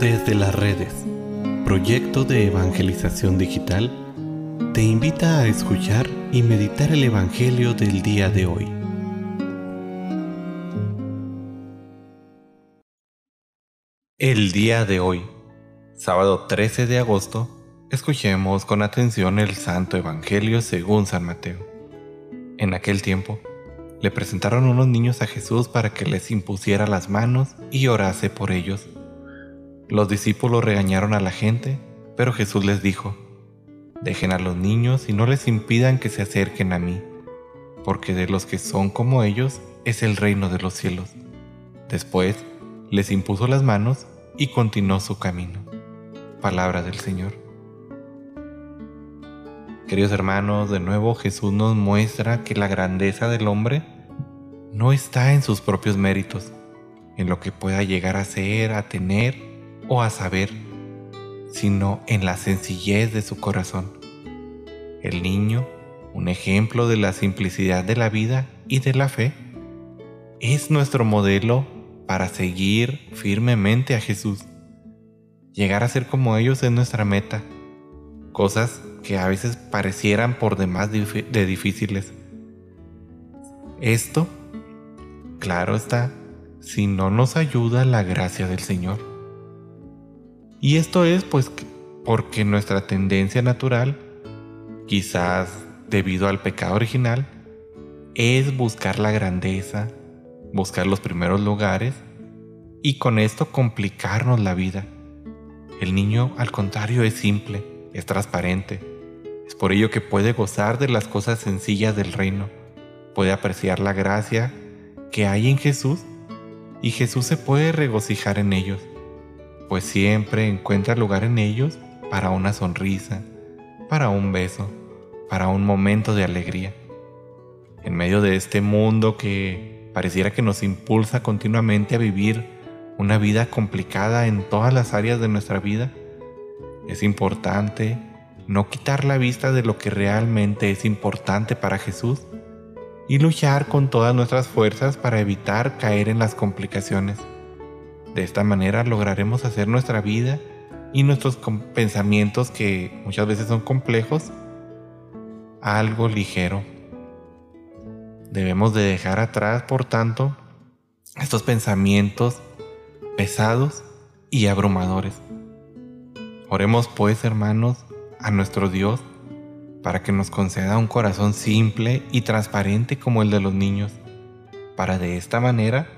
Desde las redes, proyecto de evangelización digital, te invita a escuchar y meditar el Evangelio del día de hoy. El día de hoy, sábado 13 de agosto, escuchemos con atención el Santo Evangelio según San Mateo. En aquel tiempo, le presentaron unos niños a Jesús para que les impusiera las manos y orase por ellos. Los discípulos regañaron a la gente, pero Jesús les dijo, Dejen a los niños y no les impidan que se acerquen a mí, porque de los que son como ellos es el reino de los cielos. Después les impuso las manos y continuó su camino. Palabra del Señor. Queridos hermanos, de nuevo Jesús nos muestra que la grandeza del hombre no está en sus propios méritos, en lo que pueda llegar a ser, a tener o a saber, sino en la sencillez de su corazón. El niño, un ejemplo de la simplicidad de la vida y de la fe, es nuestro modelo para seguir firmemente a Jesús. Llegar a ser como ellos es nuestra meta, cosas que a veces parecieran por demás de difíciles. Esto, claro está, si no nos ayuda la gracia del Señor. Y esto es pues porque nuestra tendencia natural, quizás debido al pecado original, es buscar la grandeza, buscar los primeros lugares y con esto complicarnos la vida. El niño, al contrario, es simple, es transparente. Es por ello que puede gozar de las cosas sencillas del reino, puede apreciar la gracia que hay en Jesús y Jesús se puede regocijar en ellos pues siempre encuentra lugar en ellos para una sonrisa, para un beso, para un momento de alegría. En medio de este mundo que pareciera que nos impulsa continuamente a vivir una vida complicada en todas las áreas de nuestra vida, es importante no quitar la vista de lo que realmente es importante para Jesús y luchar con todas nuestras fuerzas para evitar caer en las complicaciones. De esta manera lograremos hacer nuestra vida y nuestros pensamientos que muchas veces son complejos algo ligero. Debemos de dejar atrás, por tanto, estos pensamientos pesados y abrumadores. Oremos pues, hermanos, a nuestro Dios para que nos conceda un corazón simple y transparente como el de los niños, para de esta manera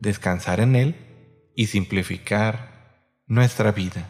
descansar en Él y simplificar nuestra vida.